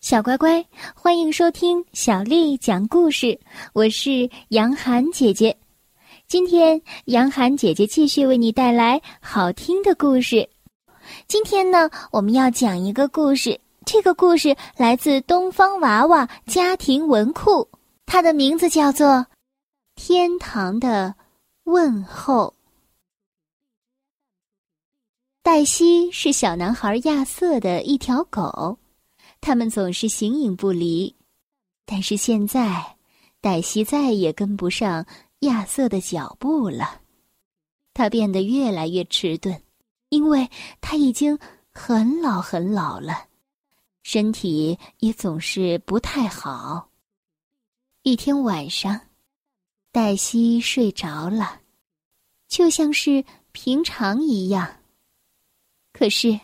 小乖乖，欢迎收听小丽讲故事。我是杨涵姐姐，今天杨涵姐姐继续为你带来好听的故事。今天呢，我们要讲一个故事，这个故事来自东方娃娃家庭文库，它的名字叫做《天堂的问候》。黛西是小男孩亚瑟的一条狗。他们总是形影不离，但是现在，黛西再也跟不上亚瑟的脚步了。他变得越来越迟钝，因为他已经很老很老了，身体也总是不太好。一天晚上，黛西睡着了，就像是平常一样。可是，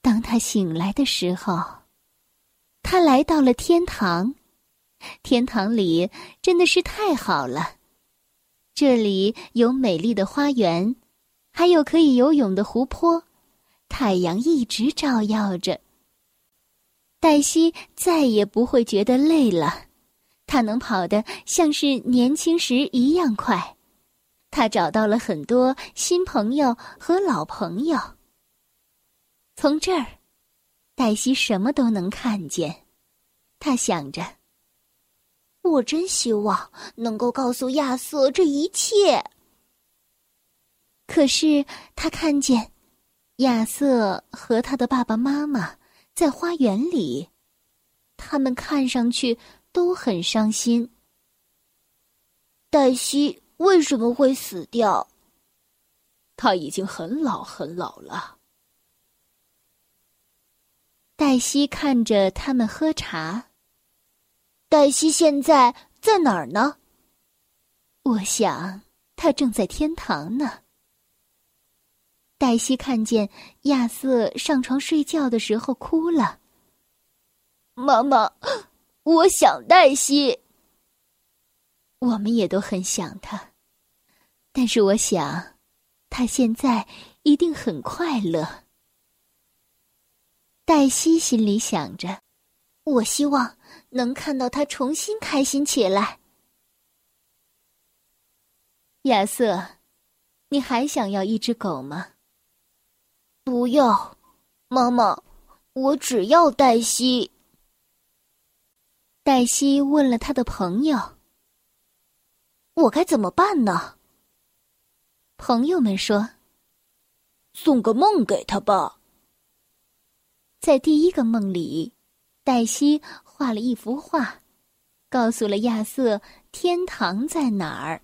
当他醒来的时候，他来到了天堂，天堂里真的是太好了。这里有美丽的花园，还有可以游泳的湖泊，太阳一直照耀着。黛西再也不会觉得累了，她能跑得像是年轻时一样快。她找到了很多新朋友和老朋友。从这儿。黛西什么都能看见，她想着：“我真希望能够告诉亚瑟这一切。”可是他看见亚瑟和他的爸爸妈妈在花园里，他们看上去都很伤心。黛西为什么会死掉？他已经很老很老了。黛西看着他们喝茶。黛西现在在哪儿呢？我想她正在天堂呢。黛西看见亚瑟上床睡觉的时候哭了。妈妈，我想黛西。我们也都很想他，但是我想，他现在一定很快乐。黛西心里想着：“我希望能看到他重新开心起来。”亚瑟，你还想要一只狗吗？不要，妈妈，我只要黛西。黛西问了他的朋友：“我该怎么办呢？”朋友们说：“送个梦给他吧。”在第一个梦里，黛西画了一幅画，告诉了亚瑟天堂在哪儿。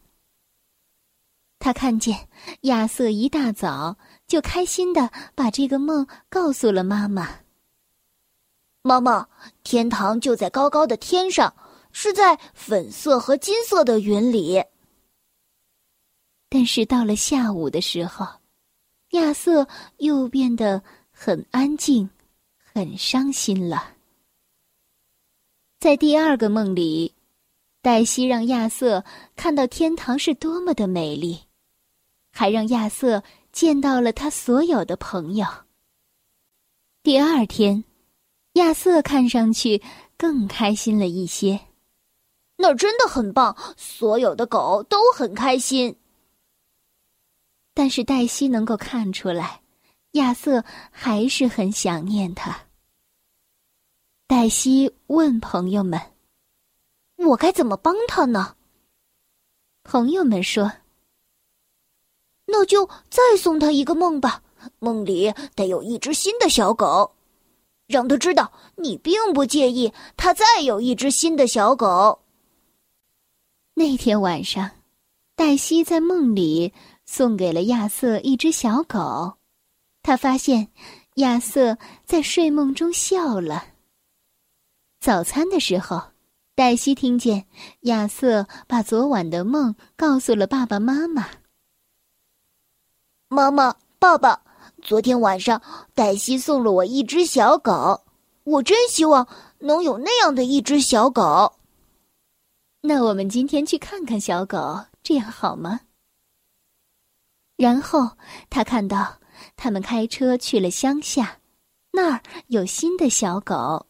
他看见亚瑟一大早就开心的把这个梦告诉了妈妈。妈妈，天堂就在高高的天上，是在粉色和金色的云里。但是到了下午的时候，亚瑟又变得很安静。很伤心了。在第二个梦里，黛西让亚瑟看到天堂是多么的美丽，还让亚瑟见到了他所有的朋友。第二天，亚瑟看上去更开心了一些。那儿真的很棒，所有的狗都很开心。但是黛西能够看出来。亚瑟还是很想念他。黛西问朋友们：“我该怎么帮他呢？”朋友们说：“那就再送他一个梦吧，梦里得有一只新的小狗，让他知道你并不介意他再有一只新的小狗。”那天晚上，黛西在梦里送给了亚瑟一只小狗。他发现亚瑟在睡梦中笑了。早餐的时候，黛西听见亚瑟把昨晚的梦告诉了爸爸妈妈。妈妈，爸爸，昨天晚上黛西送了我一只小狗，我真希望能有那样的一只小狗。那我们今天去看看小狗，这样好吗？然后他看到。他们开车去了乡下，那儿有新的小狗。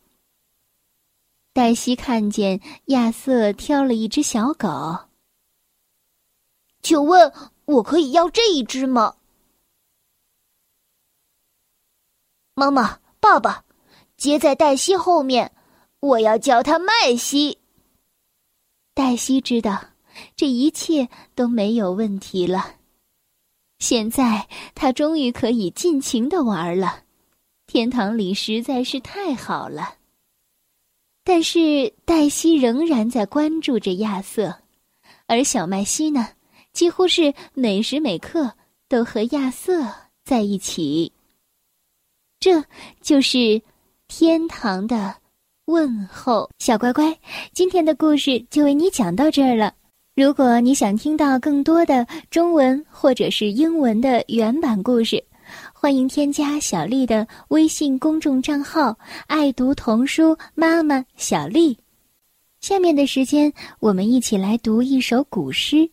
黛西看见亚瑟挑了一只小狗，请问我可以要这一只吗？妈妈、爸爸，接在黛西后面，我要叫他麦西。黛西知道这一切都没有问题了，现在她终于可以尽情的玩了，天堂里实在是太好了。但是黛西仍然在关注着亚瑟，而小麦西呢，几乎是每时每刻都和亚瑟在一起。这就是天堂的问候，小乖乖，今天的故事就为你讲到这儿了。如果你想听到更多的中文或者是英文的原版故事。欢迎添加小丽的微信公众账号“爱读童书妈妈小丽”。下面的时间，我们一起来读一首古诗《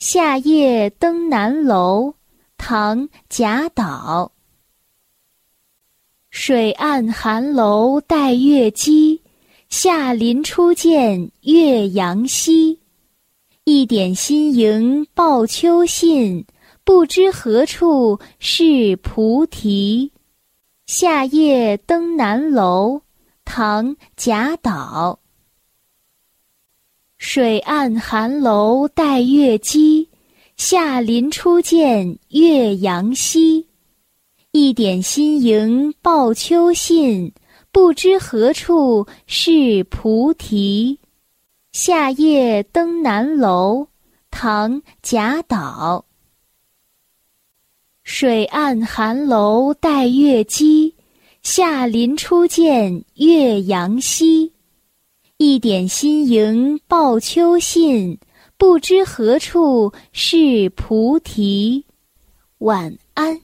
夏夜登南楼》，唐·贾岛。水岸寒楼带月姬，夏林初见岳阳西。一点新萤报秋信。不知何处是菩提，夏夜登南楼。唐·贾岛。水岸寒楼待月姬，夏林初见岳阳西。一点新萤报秋信，不知何处是菩提。夏夜登南楼。唐·贾岛。水岸寒楼带月姬，夏林初见岳阳西。一点新萤报秋信，不知何处是菩提。晚安。